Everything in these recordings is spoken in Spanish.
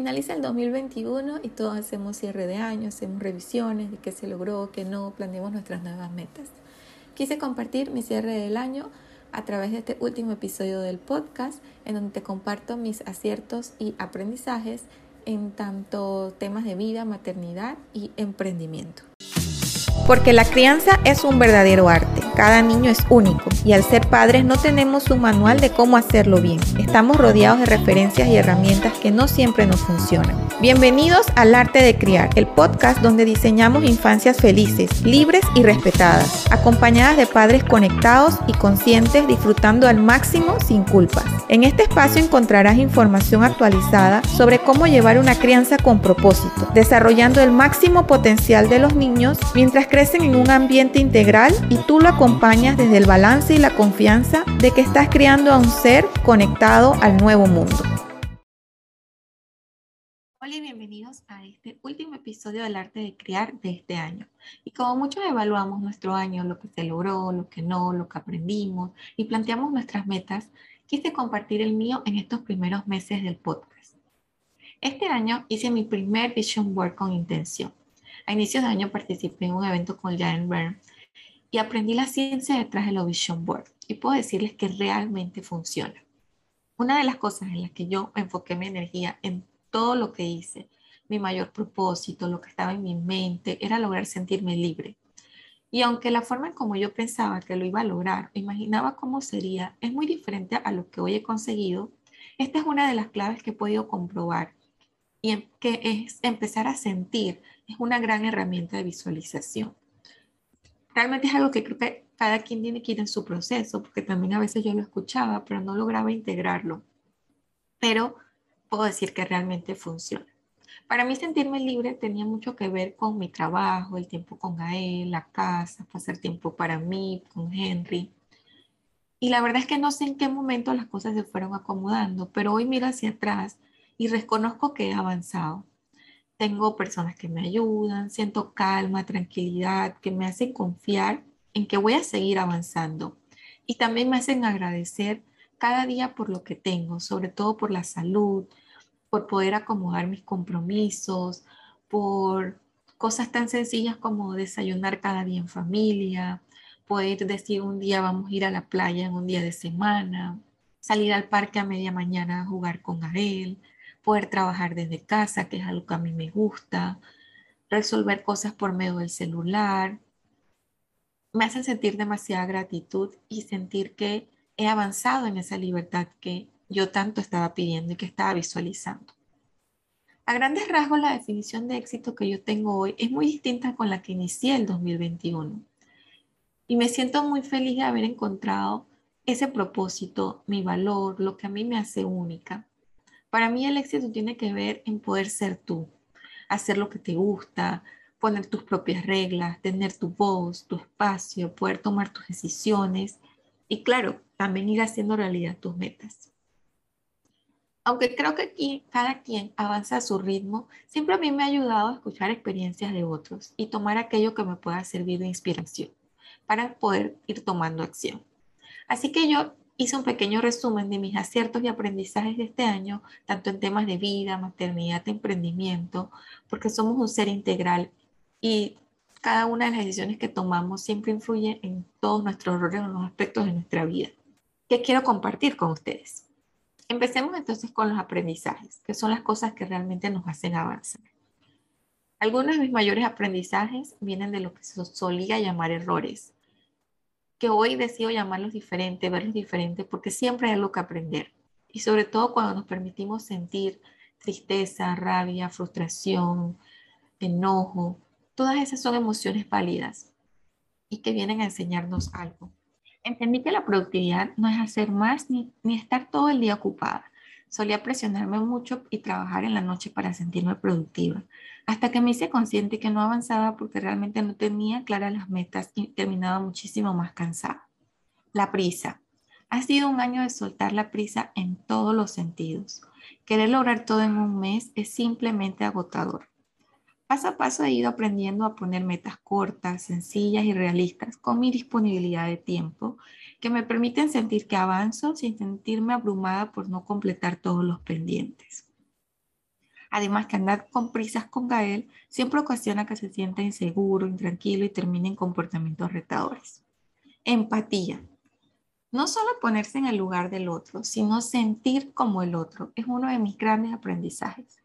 Finaliza el 2021 y todos hacemos cierre de año, hacemos revisiones de qué se logró, qué no, planeamos nuestras nuevas metas. Quise compartir mi cierre del año a través de este último episodio del podcast en donde te comparto mis aciertos y aprendizajes en tanto temas de vida, maternidad y emprendimiento. Porque la crianza es un verdadero arte. Cada niño es único y al ser padres no tenemos un manual de cómo hacerlo bien. Estamos rodeados de referencias y herramientas que no siempre nos funcionan. Bienvenidos al Arte de Criar, el podcast donde diseñamos infancias felices, libres y respetadas, acompañadas de padres conectados y conscientes disfrutando al máximo sin culpas. En este espacio encontrarás información actualizada sobre cómo llevar una crianza con propósito, desarrollando el máximo potencial de los niños mientras crecen en un ambiente integral y tú lo acompañas desde el balance y la confianza de que estás criando a un ser conectado al nuevo mundo. Hola y bienvenidos a este último episodio del arte de criar de este año. Y como muchos evaluamos nuestro año, lo que se logró, lo que no, lo que aprendimos y planteamos nuestras metas, quise compartir el mío en estos primeros meses del podcast. Este año hice mi primer Vision Board con intención. A inicios de año participé en un evento con Jan Byrne y aprendí la ciencia detrás de los Vision Board y puedo decirles que realmente funciona. Una de las cosas en las que yo enfoqué mi energía en todo lo que hice, mi mayor propósito, lo que estaba en mi mente, era lograr sentirme libre. Y aunque la forma en como yo pensaba que lo iba a lograr, imaginaba cómo sería, es muy diferente a lo que hoy he conseguido, esta es una de las claves que he podido comprobar y que es empezar a sentir es una gran herramienta de visualización. Realmente es algo que creo que cada quien tiene que ir en su proceso, porque también a veces yo lo escuchaba, pero no lograba integrarlo. Pero puedo decir que realmente funciona. Para mí sentirme libre tenía mucho que ver con mi trabajo, el tiempo con Gael, la casa, pasar tiempo para mí, con Henry. Y la verdad es que no sé en qué momento las cosas se fueron acomodando, pero hoy miro hacia atrás y reconozco que he avanzado. Tengo personas que me ayudan, siento calma, tranquilidad, que me hacen confiar en que voy a seguir avanzando. Y también me hacen agradecer cada día por lo que tengo, sobre todo por la salud, por poder acomodar mis compromisos, por cosas tan sencillas como desayunar cada día en familia, poder decir un día vamos a ir a la playa en un día de semana, salir al parque a media mañana a jugar con Gael, poder trabajar desde casa, que es algo que a mí me gusta, resolver cosas por medio del celular. Me hacen sentir demasiada gratitud y sentir que he avanzado en esa libertad que yo tanto estaba pidiendo y que estaba visualizando. A grandes rasgos, la definición de éxito que yo tengo hoy es muy distinta con la que inicié el 2021. Y me siento muy feliz de haber encontrado ese propósito, mi valor, lo que a mí me hace única. Para mí el éxito tiene que ver en poder ser tú, hacer lo que te gusta, poner tus propias reglas, tener tu voz, tu espacio, poder tomar tus decisiones y claro, también ir haciendo realidad tus metas. Aunque creo que aquí cada quien avanza a su ritmo, siempre a mí me ha ayudado a escuchar experiencias de otros y tomar aquello que me pueda servir de inspiración para poder ir tomando acción. Así que yo hice un pequeño resumen de mis aciertos y aprendizajes de este año, tanto en temas de vida, maternidad, emprendimiento, porque somos un ser integral y cada una de las decisiones que tomamos siempre influye en todos nuestros roles, en los aspectos de nuestra vida. ¿Qué quiero compartir con ustedes? Empecemos entonces con los aprendizajes, que son las cosas que realmente nos hacen avanzar. Algunos de mis mayores aprendizajes vienen de lo que se solía llamar errores, que hoy decido llamarlos diferentes, verlos diferentes, porque siempre hay algo que aprender. Y sobre todo cuando nos permitimos sentir tristeza, rabia, frustración, enojo, todas esas son emociones válidas y que vienen a enseñarnos algo. Entendí que la productividad no es hacer más ni, ni estar todo el día ocupada. Solía presionarme mucho y trabajar en la noche para sentirme productiva, hasta que me hice consciente que no avanzaba porque realmente no tenía claras las metas y terminaba muchísimo más cansada. La prisa. Ha sido un año de soltar la prisa en todos los sentidos. Querer lograr todo en un mes es simplemente agotador. Paso a paso he ido aprendiendo a poner metas cortas, sencillas y realistas con mi disponibilidad de tiempo que me permiten sentir que avanzo sin sentirme abrumada por no completar todos los pendientes. Además que andar con prisas con Gael siempre ocasiona que se sienta inseguro, intranquilo y termine en comportamientos retadores. Empatía. No solo ponerse en el lugar del otro, sino sentir como el otro. Es uno de mis grandes aprendizajes.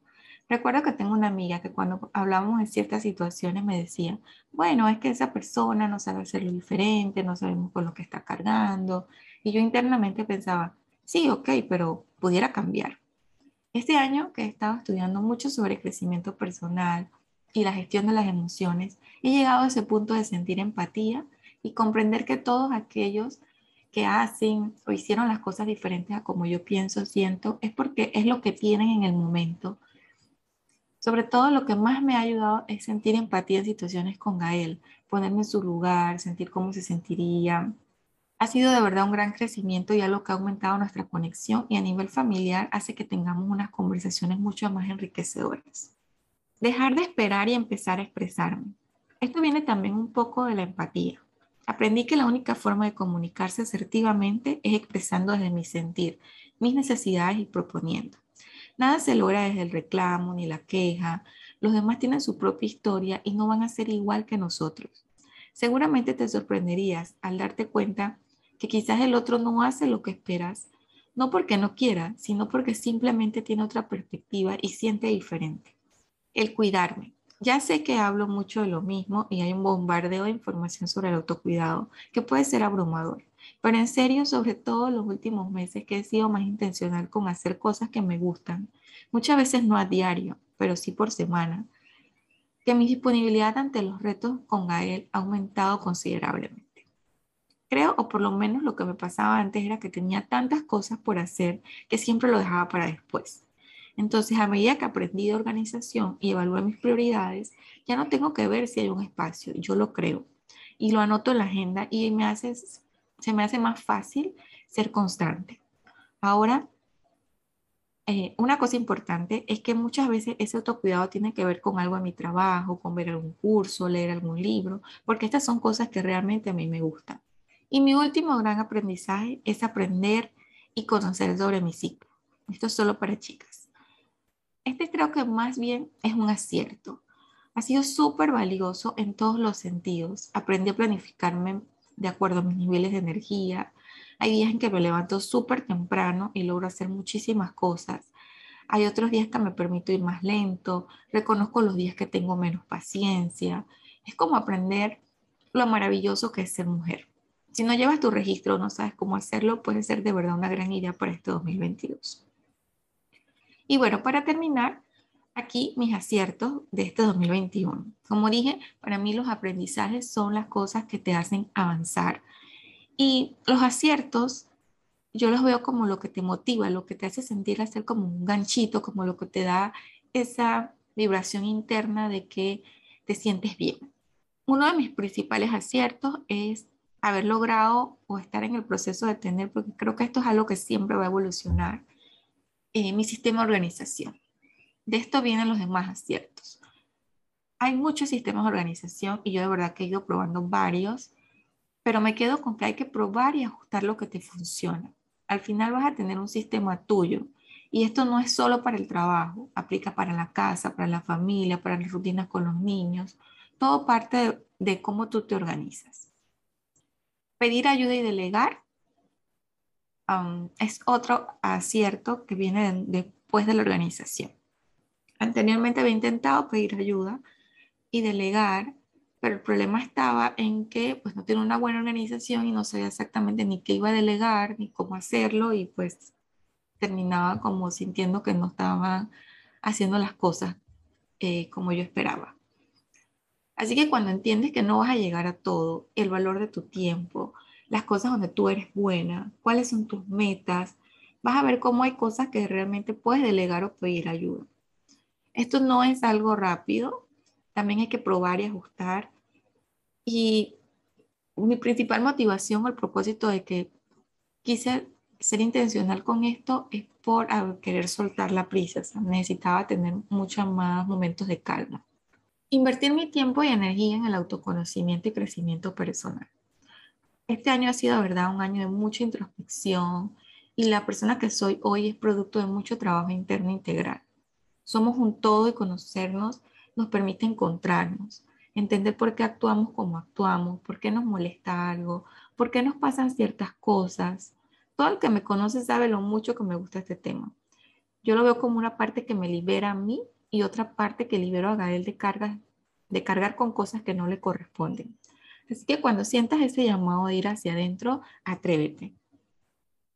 Recuerdo que tengo una amiga que cuando hablábamos de ciertas situaciones me decía, bueno, es que esa persona no sabe hacerlo diferente, no sabemos con lo que está cargando. Y yo internamente pensaba, sí, ok, pero pudiera cambiar. Este año que he estado estudiando mucho sobre crecimiento personal y la gestión de las emociones, he llegado a ese punto de sentir empatía y comprender que todos aquellos que hacen o hicieron las cosas diferentes a como yo pienso, siento, es porque es lo que tienen en el momento sobre todo lo que más me ha ayudado es sentir empatía en situaciones con Gael, ponerme en su lugar, sentir cómo se sentiría. Ha sido de verdad un gran crecimiento y algo que ha aumentado nuestra conexión y a nivel familiar hace que tengamos unas conversaciones mucho más enriquecedoras. Dejar de esperar y empezar a expresarme. Esto viene también un poco de la empatía. Aprendí que la única forma de comunicarse asertivamente es expresando desde mi sentir, mis necesidades y proponiendo. Nada se logra desde el reclamo ni la queja. Los demás tienen su propia historia y no van a ser igual que nosotros. Seguramente te sorprenderías al darte cuenta que quizás el otro no hace lo que esperas, no porque no quiera, sino porque simplemente tiene otra perspectiva y siente diferente. El cuidarme. Ya sé que hablo mucho de lo mismo y hay un bombardeo de información sobre el autocuidado que puede ser abrumador. Pero en serio, sobre todo los últimos meses que he sido más intencional con hacer cosas que me gustan, muchas veces no a diario, pero sí por semana, que mi disponibilidad ante los retos con Gael ha aumentado considerablemente. Creo, o por lo menos lo que me pasaba antes era que tenía tantas cosas por hacer que siempre lo dejaba para después. Entonces, a medida que aprendí de organización y evalué mis prioridades, ya no tengo que ver si hay un espacio, yo lo creo y lo anoto en la agenda y me hace se me hace más fácil ser constante. Ahora, eh, una cosa importante es que muchas veces ese autocuidado tiene que ver con algo en mi trabajo, con ver algún curso, leer algún libro, porque estas son cosas que realmente a mí me gustan. Y mi último gran aprendizaje es aprender y conocer sobre mi ciclo. Esto es solo para chicas. Este creo que más bien es un acierto. Ha sido súper valioso en todos los sentidos. Aprendí a planificarme de acuerdo a mis niveles de energía. Hay días en que me levanto súper temprano y logro hacer muchísimas cosas. Hay otros días que me permito ir más lento, reconozco los días que tengo menos paciencia. Es como aprender lo maravilloso que es ser mujer. Si no llevas tu registro no sabes cómo hacerlo, puede ser de verdad una gran idea para este 2022. Y bueno, para terminar, aquí mis aciertos de este 2021. Como dije, para mí los aprendizajes son las cosas que te hacen avanzar. Y los aciertos yo los veo como lo que te motiva, lo que te hace sentir hacer como un ganchito, como lo que te da esa vibración interna de que te sientes bien. Uno de mis principales aciertos es haber logrado o estar en el proceso de tener, porque creo que esto es algo que siempre va a evolucionar, eh, mi sistema de organización. De esto vienen los demás aciertos. Hay muchos sistemas de organización y yo de verdad que he ido probando varios, pero me quedo con que hay que probar y ajustar lo que te funciona. Al final vas a tener un sistema tuyo y esto no es solo para el trabajo, aplica para la casa, para la familia, para las rutinas con los niños, todo parte de, cómo tú te organizas. Pedir ayuda y delegar um, es otro acierto que viene después de la organización. Anteriormente había intentado pedir ayuda y delegar, pero el problema estaba en que pues no tenía una buena organización y no sabía exactamente ni qué iba a delegar ni cómo hacerlo y pues terminaba como sintiendo que no estaba haciendo las cosas eh, como yo esperaba. Así que cuando entiendes que no vas a llegar a todo, el valor de tu tiempo, las cosas donde tú eres buena, cuáles son tus metas, vas a ver cómo hay cosas que realmente puedes delegar o pedir ayuda. Esto no es algo rápido, también hay que probar y ajustar. Y mi principal motivación o el propósito de que quise ser intencional con esto es por querer soltar la prisa. necesitaba tener muchos más momentos de calma. Invertir mi tiempo y energía en el autoconocimiento y crecimiento personal. Este año ha sido, verdad, un año de mucha introspección y la persona que soy hoy es producto de mucho trabajo interno integral. Somos un todo y conocernos nos permite encontrarnos, entender por qué actuamos como actuamos, por qué nos molesta algo, por qué nos pasan ciertas cosas. Todo el que me conoce sabe lo mucho que me gusta este tema. Yo lo veo como una parte que me libera a mí y otra parte que libero a Gael de, de cargar con cosas que no le corresponden. Así que cuando sientas ese llamado de ir hacia adentro, atrévete.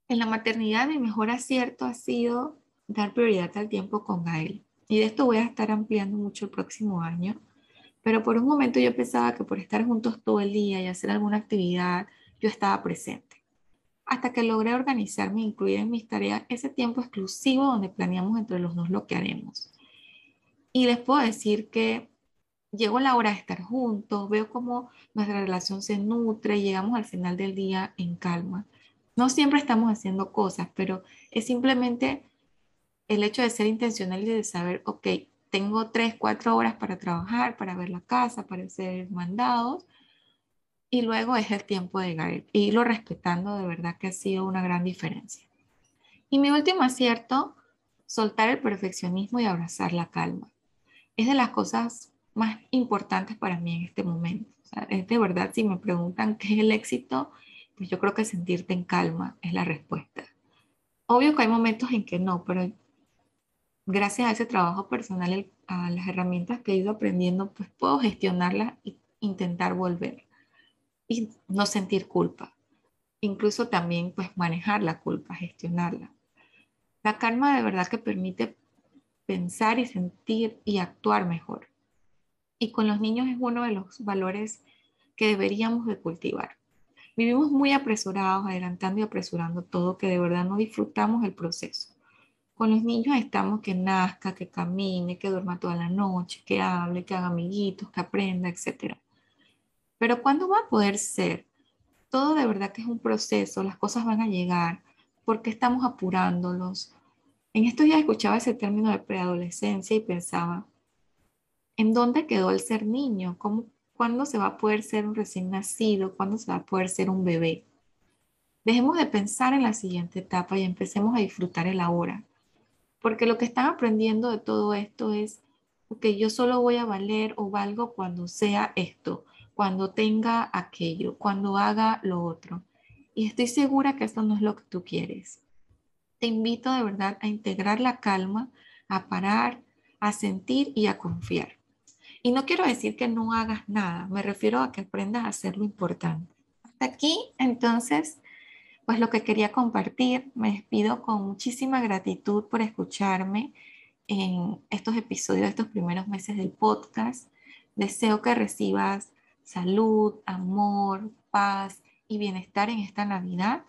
En la maternidad mi mejor acierto ha sido dar prioridad al tiempo con Gael. Y de esto voy a estar ampliando mucho el próximo año. Pero por un momento yo pensaba que por estar juntos todo el día y hacer alguna actividad, yo estaba presente. Hasta que logré organizarme e incluir en mis tareas ese tiempo exclusivo donde planeamos entre los dos lo que haremos. Y les puedo decir que llegó la hora de estar juntos, veo cómo nuestra relación se nutre y llegamos al final del día en calma. No siempre estamos haciendo cosas, pero es simplemente el hecho de ser intencional y de saber, ok, tengo tres, cuatro horas para trabajar, para ver la casa, para hacer mandados, y luego es el tiempo de Gael. Y irlo respetando de verdad que ha sido una gran diferencia. Y mi último acierto, soltar el perfeccionismo y abrazar la calma. Es de las cosas más importantes para mí en este momento. es de verdad, si me preguntan qué es el éxito, pues yo creo que sentirte en calma es la respuesta. Obvio que hay momentos en que no, pero gracias a ese trabajo personal, a las herramientas que he ido aprendiendo, pues puedo gestionarlas e intentar volver y no sentir culpa. Incluso también pues manejar la culpa, gestionarla. La calma de verdad que permite pensar y sentir y actuar mejor. Y con los niños es uno de los valores que deberíamos de cultivar. Vivimos muy apresurados, adelantando y apresurando todo, que de verdad no disfrutamos el proceso. Con los niños estamos que nazca, que camine, que duerma toda la noche, que hable, que haga amiguitos, que aprenda, etc. Pero ¿cuándo va a poder ser? Todo de verdad que es un proceso, las cosas van a llegar, porque estamos apurándolos. En estos días escuchaba ese término de preadolescencia y pensaba, ¿en dónde quedó el ser niño? ¿Cómo, ¿Cuándo se va a poder ser un recién nacido? ¿Cuándo se va a poder ser un bebé? Dejemos de pensar en la siguiente etapa y empecemos a disfrutar el ahora. Porque lo que están aprendiendo de todo esto es que yo solo voy a valer o valgo cuando sea esto, cuando tenga aquello, cuando haga lo otro. Y estoy segura que esto no es lo que tú quieres. Te invito de verdad a integrar la calma, a parar, a sentir y a confiar. Y no quiero decir que no hagas nada, me refiero a que aprendas a hacer lo importante. Hasta aquí, entonces, pues lo que quería compartir. Me despido con muchísima gratitud por escucharme en estos episodios, estos primeros meses del podcast. Deseo que recibas salud, amor, paz y bienestar en esta Navidad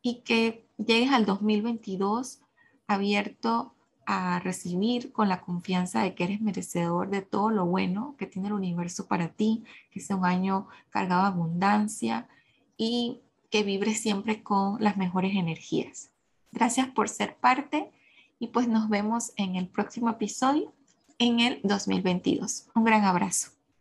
y que llegues al 2022 abierto a recibir con la confianza de que eres merecedor de todo lo bueno que tiene el universo para ti, que sea un año cargado de abundancia y que vibre siempre con las mejores energías. Gracias por ser parte y pues nos vemos en el próximo episodio en el 2022. Un gran abrazo.